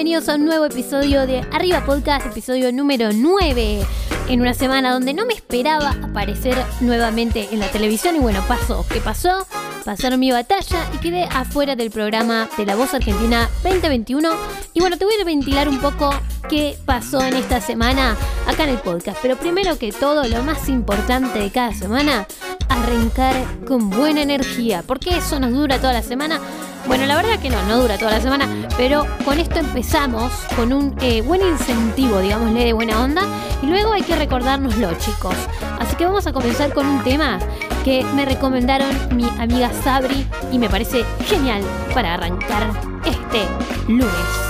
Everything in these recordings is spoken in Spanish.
Bienvenidos a un nuevo episodio de Arriba Podcast, episodio número 9. En una semana donde no me esperaba aparecer nuevamente en la televisión y bueno, pasó. ¿Qué pasó? Pasaron mi batalla y quedé afuera del programa de La Voz Argentina 2021. Y bueno, te voy a ventilar un poco qué pasó en esta semana acá en el podcast. Pero primero que todo, lo más importante de cada semana, arrancar con buena energía. Porque eso nos dura toda la semana. Bueno, la verdad que no, no dura toda la semana, pero con esto empezamos con un eh, buen incentivo, digámosle, de buena onda, y luego hay que recordárnoslo, chicos. Vamos a comenzar con un tema que me recomendaron mi amiga Sabri y me parece genial para arrancar este lunes.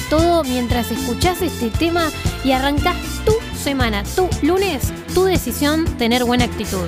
Todo mientras escuchás este tema y arrancas tu semana, tu lunes, tu decisión, tener buena actitud.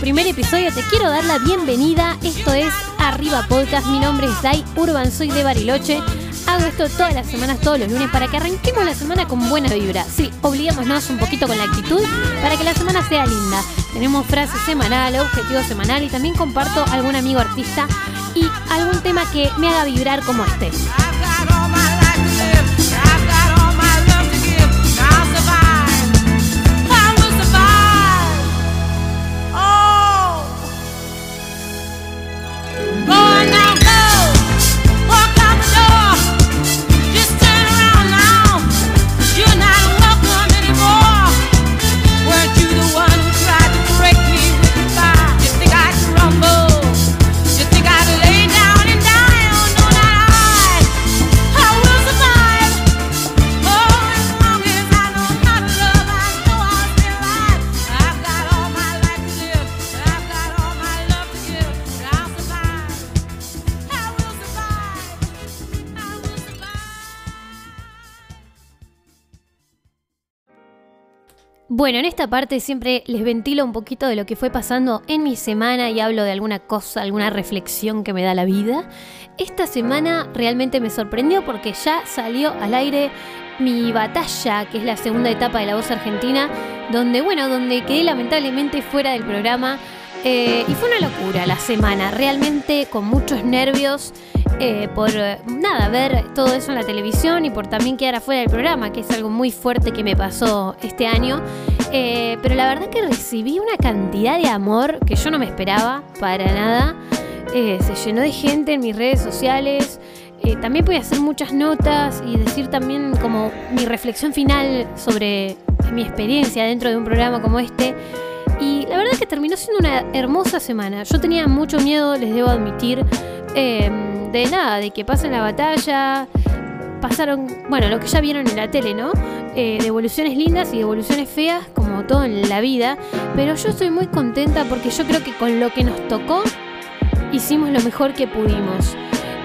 Primer episodio, te quiero dar la bienvenida. Esto es Arriba Podcast. Mi nombre es Dai Urban, soy de Bariloche. Hago esto todas las semanas, todos los lunes, para que arranquemos la semana con buena vibra. Sí, obligámonos un poquito con la actitud para que la semana sea linda. Tenemos frase semanal, objetivo semanal y también comparto algún amigo artista y algún tema que me haga vibrar como este. Bueno, en esta parte siempre les ventilo un poquito de lo que fue pasando en mi semana y hablo de alguna cosa, alguna reflexión que me da la vida. Esta semana realmente me sorprendió porque ya salió al aire mi batalla, que es la segunda etapa de La Voz Argentina, donde, bueno, donde quedé lamentablemente fuera del programa. eh, y fue una locura la semana, realmente con muchos nervios eh, por eh, nada, ver todo eso en la televisión y por también quedar afuera del programa, que es algo muy fuerte que me pasó este año. Eh, pero la verdad que recibí una cantidad de amor que yo no me esperaba para nada. eh, se llenó de gente en mis redes sociales. Eh, también a hacer muchas notas y decir también como mi reflexión final sobre mi experiencia dentro de un programa como este. Y la verdad que terminó siendo una hermosa semana. Yo tenía mucho miedo, les debo admitir, em, de nada, de que pase la batalla. Pasaron, bueno, lo que ya vieron en la tele, ¿no? Eh, devoluciones lindas y devoluciones feas, como todo en la vida. Pero yo estoy muy contenta porque yo creo que con lo que nos tocó, hicimos lo mejor que pudimos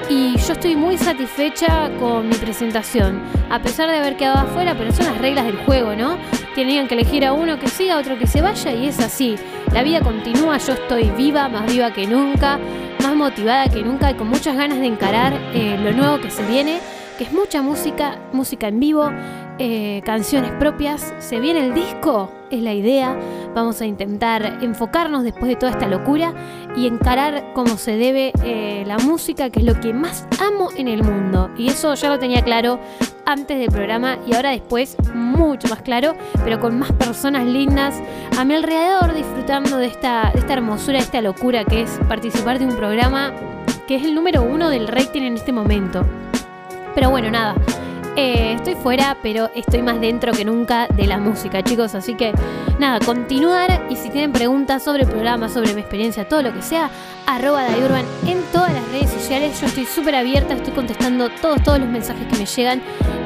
y yo estoy muy satisfecha con mi presentación, a pesar de haber quedado afuera, pero son las reglas del juego, ¿no? Tenían que elegir a uno que siga, a otro que se vaya y es así. La vida continúa, yo estoy viva, más viva que nunca, más motivada que nunca y con muchas ganas de encarar eh, lo nuevo que se viene, que es mucha música, música en vivo, eh, canciones propias. Se viene el disco, es la idea. Vamos a intentar enfocarnos después de toda esta locura y encarar como se debe eh, la música, que es lo que más amo en el mundo. Y eso ya lo tenía claro antes del programa y ahora después mucho más claro, pero con más personas lindas a mi alrededor disfrutando de esta, esta hermosura, de esta locura que es participar de un programa que es el número uno del rating en este momento. Pero bueno, nada. Eh, estoy fuera, pero estoy más dentro que nunca de la música, chicos. Así que nada, continuar. Y si tienen preguntas sobre el programa, sobre mi experiencia, todo lo que sea, arroba Dayurban en todas las redes sociales. Yo estoy súper abierta, estoy contestando todos, todos los mensajes que me llegan.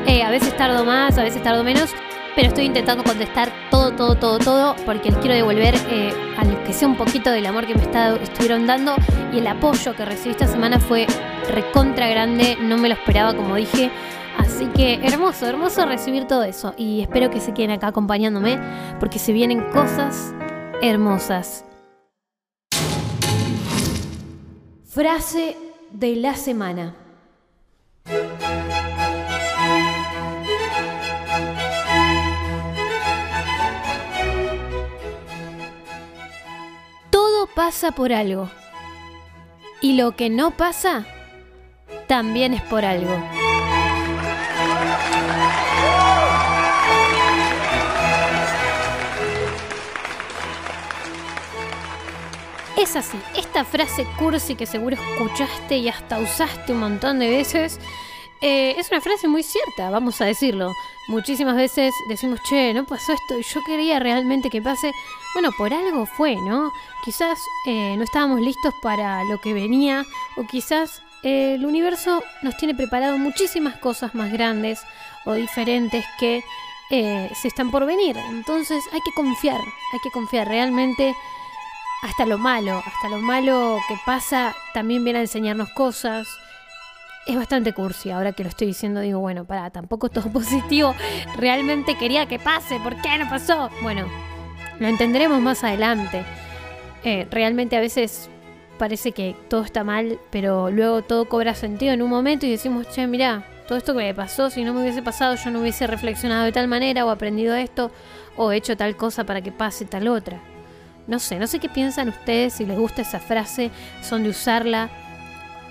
Eh, a veces tardo más, a veces tardo menos. Pero estoy intentando contestar todo, todo, todo, todo, porque quiero devolver eh, al que sea un poquito del amor que me está, estuvieron dando y el apoyo que recibí esta semana fue recontra grande, no me lo esperaba como dije. Así que hermoso, hermoso recibir todo eso. Y espero que se queden acá acompañándome porque se vienen cosas hermosas. Frase de la semana. Todo pasa por algo. Y lo que no pasa, también es por algo. Es así, esta frase cursi que seguro escuchaste y hasta usaste un montón de veces, eh, es una frase muy cierta, vamos a decirlo. Muchísimas veces decimos, che, no pasó esto y yo quería realmente que pase. Bueno, por algo fue, ¿no? Quizás eh, no estábamos listos para lo que venía o quizás eh, el universo nos tiene preparado muchísimas cosas más grandes o diferentes que se están por venir. Entonces hay que confiar, hay que confiar realmente hasta lo malo, hasta lo malo que pasa también viene a enseñarnos cosas. Es bastante cursi, ahora que lo estoy diciendo digo, bueno, para, tampoco todo positivo. Realmente quería que pase, ¿por qué no pasó? Bueno, lo entenderemos más adelante. Eh, realmente a veces parece que todo está mal, pero luego todo cobra sentido en un momento y decimos, che, mira, todo esto que me pasó, si no me hubiese pasado, yo no hubiese reflexionado de tal manera o aprendido esto o hecho tal cosa para que pase tal otra. No sé, no sé qué piensan ustedes, si les gusta esa frase, son de usarla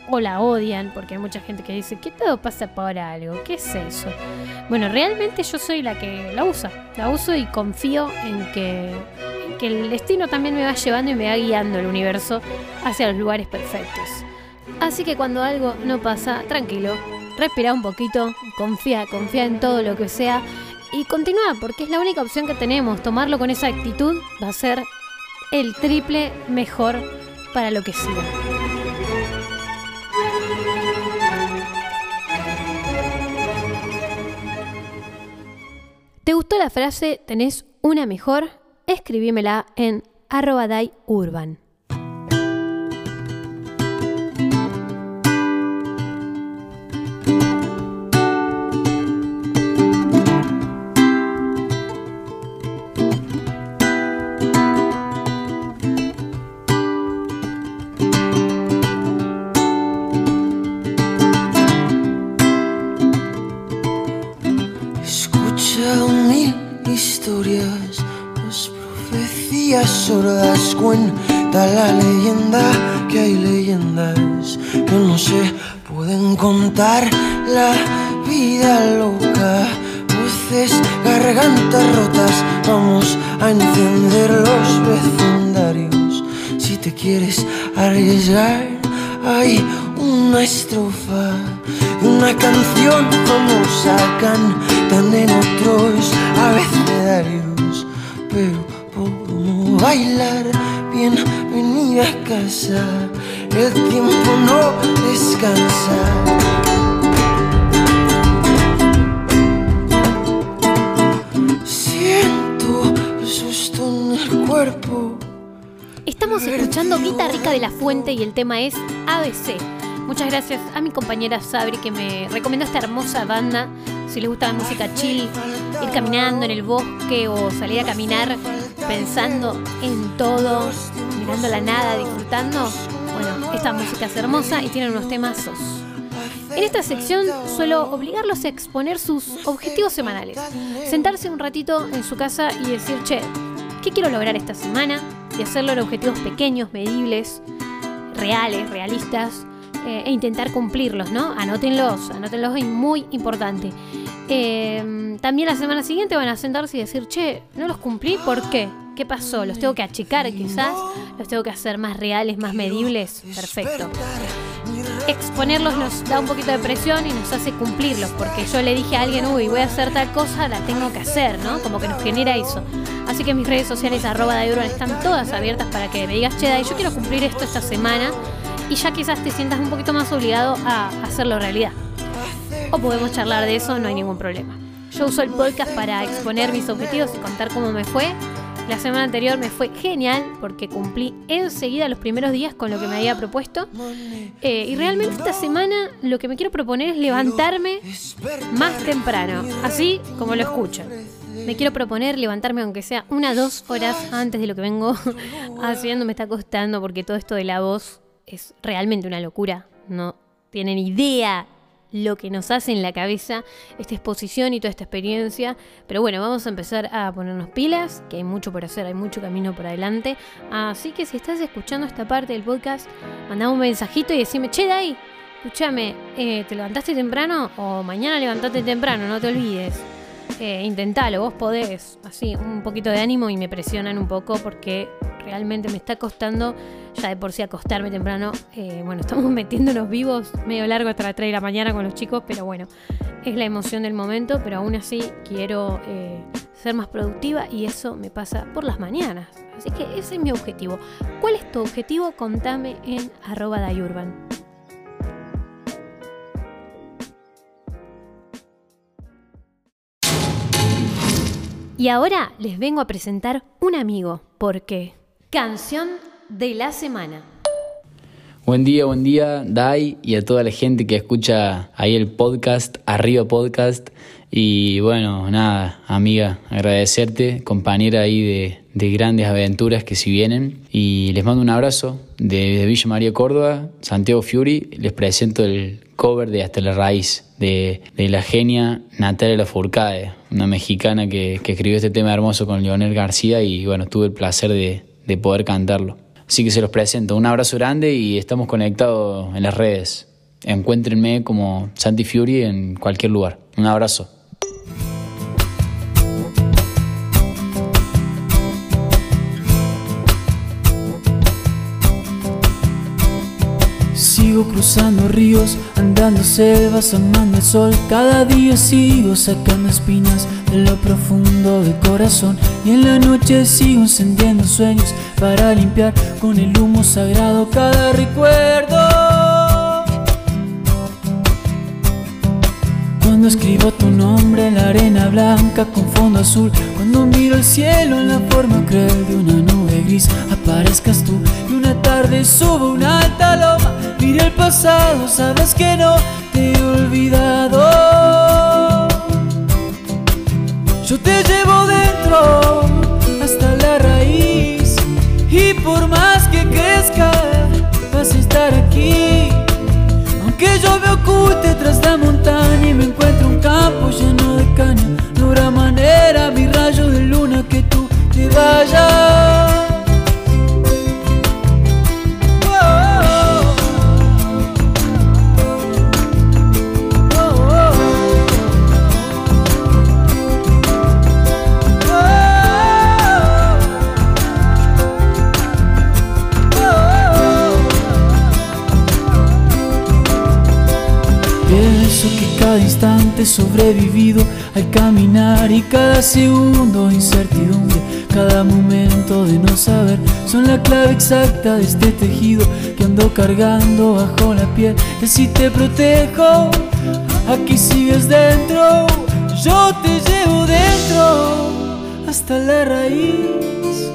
o la odian, porque hay mucha gente que dice que todo pasa por algo, ¿qué es eso? Bueno, realmente yo soy la que la usa, la uso y confío en que, en que el destino también me va llevando y me va guiando el universo hacia los lugares perfectos. Así que cuando algo no pasa, tranquilo, respira un poquito, confía, confía en todo lo que sea y continúa, porque es la única opción que tenemos. Tomarlo con esa actitud va a ser el triple mejor para lo que siga. ¿Te gustó la frase ¿tenés una mejor? Escribímela en arroba urban. Cuenta la leyenda que hay leyendas que no se pueden contar. La vida loca, voces, gargantas rotas. Vamos a encender los vecindarios. Si te quieres arriesgar hay una estrofa de una canción famosa cantan en otros abecedarios, pero por no bailar, bienvenida a casa, el tiempo no descansa. Siento el susto en el cuerpo. Estamos escuchando Guita Rica de la Fuente y el tema es ABC. Muchas gracias a mi compañera Sabri que me recomendó esta hermosa banda. Si les gusta la música chill, ir caminando en el bosque o salir a caminar pensando en todo, mirando la nada, disfrutando. Bueno, esta música es hermosa y tiene unos temazos. En esta sección suelo obligarlos a exponer sus objetivos semanales. Sentarse un ratito en su casa y decir, che, ¿qué quiero lograr esta semana? Y hacerlo en objetivos pequeños, medibles, reales, realistas, eh, e intentar cumplirlos, ¿no? Anótenlos, anótenlos, es muy importante. Eh, también la semana siguiente van a sentarse y decir, che, no los cumplí, ¿por qué? ¿Qué pasó? ¿Los tengo que achicar quizás? ¿Los tengo que hacer más reales, más medibles? Perfecto. Exponerlos nos da un poquito de presión y nos hace cumplirlos, porque yo le dije a alguien, uy, voy a hacer tal cosa, la tengo que hacer, ¿no? Como que nos genera eso. Así que mis redes sociales, arroba Dayurban, están todas abiertas para que me digas, che, Day, yo quiero cumplir esto esta semana y ya quizás te sientas un poquito más obligado a hacerlo realidad. O podemos charlar de eso, no hay ningún problema. Yo uso el podcast para exponer mis objetivos y contar cómo me fue. La semana anterior me fue genial porque cumplí enseguida los primeros días con lo que me había propuesto. Eh, y realmente esta semana lo que me quiero proponer es levantarme más temprano, así como lo escuchan. Me quiero proponer levantarme aunque sea una o dos horas antes de lo que vengo haciendo. Me está costando porque todo esto de la voz es realmente una locura. No tienen idea lo que nos hace en la cabeza esta exposición y toda esta experiencia. Pero bueno, vamos a empezar a ponernos pilas, que hay mucho por hacer, hay mucho camino por adelante. Así que si estás escuchando esta parte del podcast, mandame un mensajito y decime, che, Dai, escúchame, eh, ¿te levantaste temprano? O mañana levantate temprano, no te olvides. Eh, intentalo, vos podés. Así, un poquito de ánimo y me presionan un poco porque realmente me está costando ya de por sí acostarme temprano. Eh, bueno, estamos metiéndonos vivos medio largo hasta las 3 de la mañana con los chicos, pero bueno, es la emoción del momento, pero aún así quiero eh, ser más productiva y eso me pasa por las mañanas. Así que ese es mi objetivo. ¿Cuál es tu objetivo? Contame en arroba dayurban. Y ahora les vengo a presentar un amigo, porque canción de la semana. Buen día, buen día, Dai, y a toda la gente que escucha ahí el podcast, Arriba Podcast. Y bueno, nada, amiga, agradecerte, compañera ahí de, de grandes aventuras que si vienen. Y les mando un abrazo de, Villa María Córdoba, Santiago Fiuri. Les presento el cover de Hasta la Raíz, de, la genia Natalia Lafourcade, una mexicana que, que escribió este tema hermoso con Leonel García y bueno, tuve el placer de, de poder cantarlo. Así que se los presento. Un abrazo grande y estamos conectados en las redes. Encuéntrenme como Santi Fury en cualquier lugar. Un abrazo. Cruzando ríos, andando selvas, amando el sol. Cada día sigo sacando espinas de lo profundo del corazón. Y en la noche sigo encendiendo sueños para limpiar con el humo sagrado cada recuerdo. Cuando escribo tu nombre en la arena blanca con fondo azul, cuando miro el cielo en la forma cruel de una nube gris, aparezcas tú y una tarde subo una alta loma. El pasado, sabes que no te he olvidado. Yo te llevo dentro hasta la raíz y por más que crezca vas a estar aquí. Aunque yo me oculte tras la montaña y me encuentre un campo lleno de caña, no habrá manera, mi rayo de luna, que tú te vayas. Cada instante sobrevivido al caminar y cada segundo incertidumbre, cada momento de no saber son la clave exacta de este tejido que ando cargando bajo la piel. Y si te protejo, aquí sigues dentro, yo te llevo dentro hasta la raíz.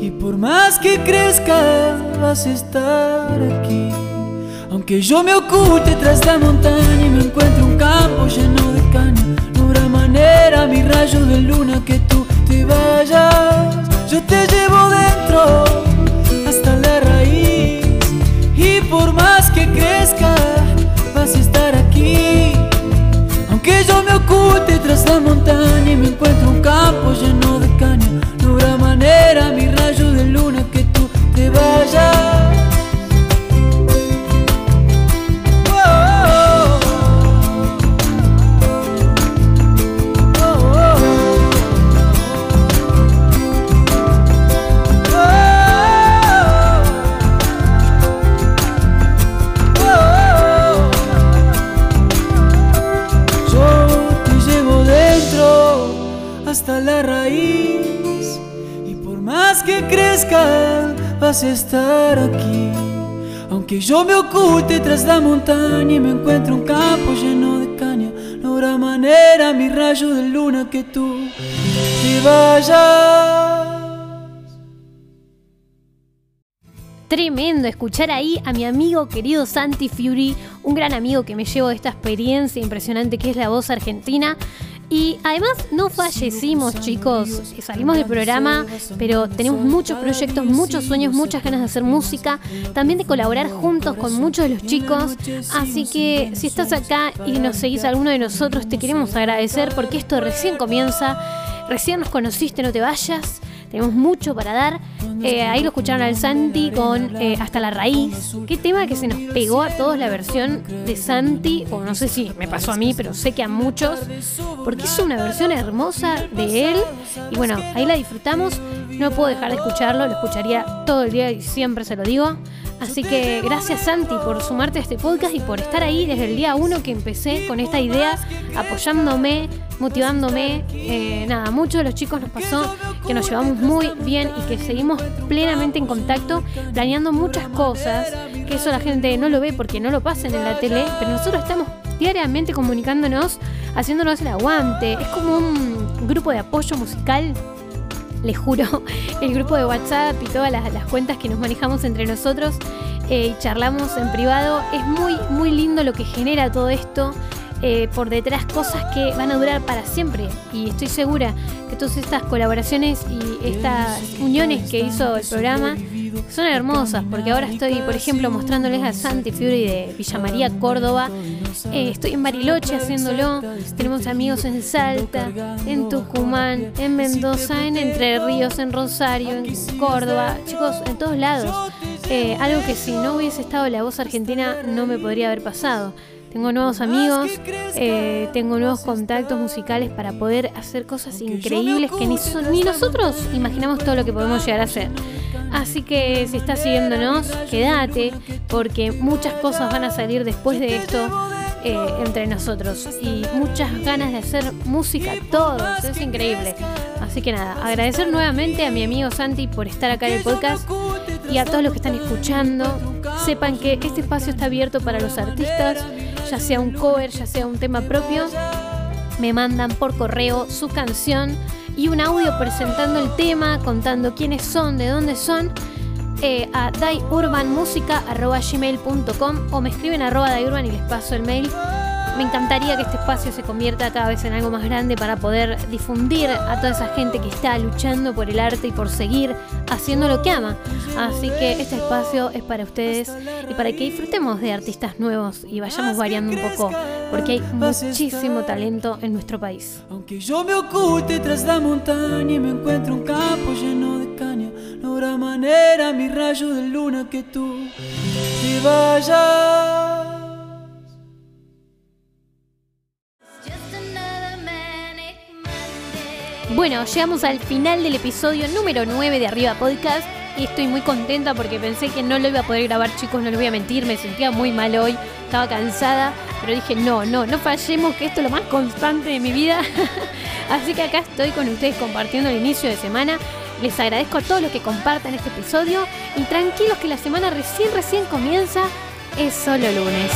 Y por más que crezca, vas a estar aquí. Aunque yo me oculte tras la montaña y me encuentre un campo lleno de caña, no habrá manera, mi rayo de luna, que tú te vayas. Yo te llevo dentro hasta la raíz. Y por más que crezca, vas a estar aquí. Aunque yo me oculte tras la montaña y me encuentre un campo lleno de caña, no habrá manera, mi rayo de luna, que tú te vayas. Aunque yo me oculte tras la montaña y me encuentre un campo lleno de caña, no habrá manera, mi rayo de luna, que tú te vayas. Tremendo escuchar ahí a mi amigo querido Santi Fury, un gran amigo que me llevo de esta experiencia impresionante que es la voz argentina. Y además no fallecimos, chicos. Salimos del programa, pero tenemos muchos proyectos, muchos sueños, muchas ganas de hacer música, también de colaborar juntos con muchos de los chicos. Así que si estás acá y nos seguís a alguno de nosotros, te queremos agradecer porque esto recién comienza. Recién nos conociste, no te vayas. Tenemos mucho para dar. Eh, ahí lo escucharon al Santi con eh, Hasta la Raíz. Qué tema que se nos pegó a todos la versión de Santi, o no sé si me pasó a mí, pero sé que a muchos, porque es una versión hermosa de él. Y bueno, ahí la disfrutamos. No puedo dejar de escucharlo, lo escucharía todo el día y siempre se lo digo. Así que gracias Santi por sumarte a este podcast y por estar ahí desde el día uno que empecé con esta idea, apoyándome, motivándome. Eh, nada, muchos de los chicos nos pasó que nos llevamos muy bien y que seguimos plenamente en contacto, planeando muchas cosas, que eso la gente no lo ve porque no lo pasan en la tele, pero nosotros estamos diariamente comunicándonos, haciéndonos el aguante. Es como un grupo de apoyo musical les juro, el grupo de WhatsApp y todas las, cuentas que nos manejamos entre nosotros eh, y charlamos en privado. Es muy, muy lindo lo que genera todo esto. Eh, por detrás cosas que van a durar para siempre. Y estoy segura que todas estas colaboraciones y estas uniones que hizo el programa son hermosas, porque ahora estoy, por ejemplo, mostrándoles a Santi Fury de Villa María, Córdoba. Eh, estoy en Bariloche haciéndolo. Tenemos amigos en Salta, en Tucumán, en Mendoza, en Entre Ríos, en Rosario, en Córdoba. Chicos, en todos lados. Eh, algo que si no hubiese estado la voz argentina no me podría haber pasado. Tengo nuevos amigos, eh, tengo nuevos contactos musicales para poder hacer cosas increíbles que ni, so- ni nosotros imaginamos todo lo que podemos llegar a hacer. Así que si estás siguiéndonos, quédate, porque muchas cosas van a salir después de esto eh, entre nosotros. Y muchas ganas de hacer música todos, es increíble. Así que nada, agradecer nuevamente a mi amigo Santi por estar acá en el podcast y a todos los que están escuchando. Sepan que este espacio está abierto para los artistas, ya sea un cover, ya sea un tema propio. Me mandan por correo su canción y un audio presentando el tema, contando quiénes son, de dónde son, eh, a daiurbanmusica.gmail.com o me escriben arroba daiurban y les paso el mail. Me encantaría que este espacio se convierta cada vez en algo más grande para poder difundir a toda esa gente que está luchando por el arte y por seguir haciendo lo que ama. Así que este espacio es para ustedes y para que disfrutemos de artistas nuevos y vayamos variando un poco, porque hay muchísimo talento en nuestro país. Aunque yo me oculte tras la montaña y me encuentre un campo lleno de caña, no habrá manera, mi rayo de luna, que tú vayas. Bueno, llegamos al final del episodio número 9 de Arriba Podcast y estoy muy contenta porque pensé que no lo iba a poder grabar, chicos, no les voy a mentir, me sentía muy mal hoy, estaba cansada, pero dije, no, no, no fallemos, que esto es lo más constante de mi vida. Así que acá estoy con ustedes compartiendo el inicio de semana. Les agradezco a todos los que compartan este episodio y tranquilos que la semana recién, recién comienza. Es solo lunes.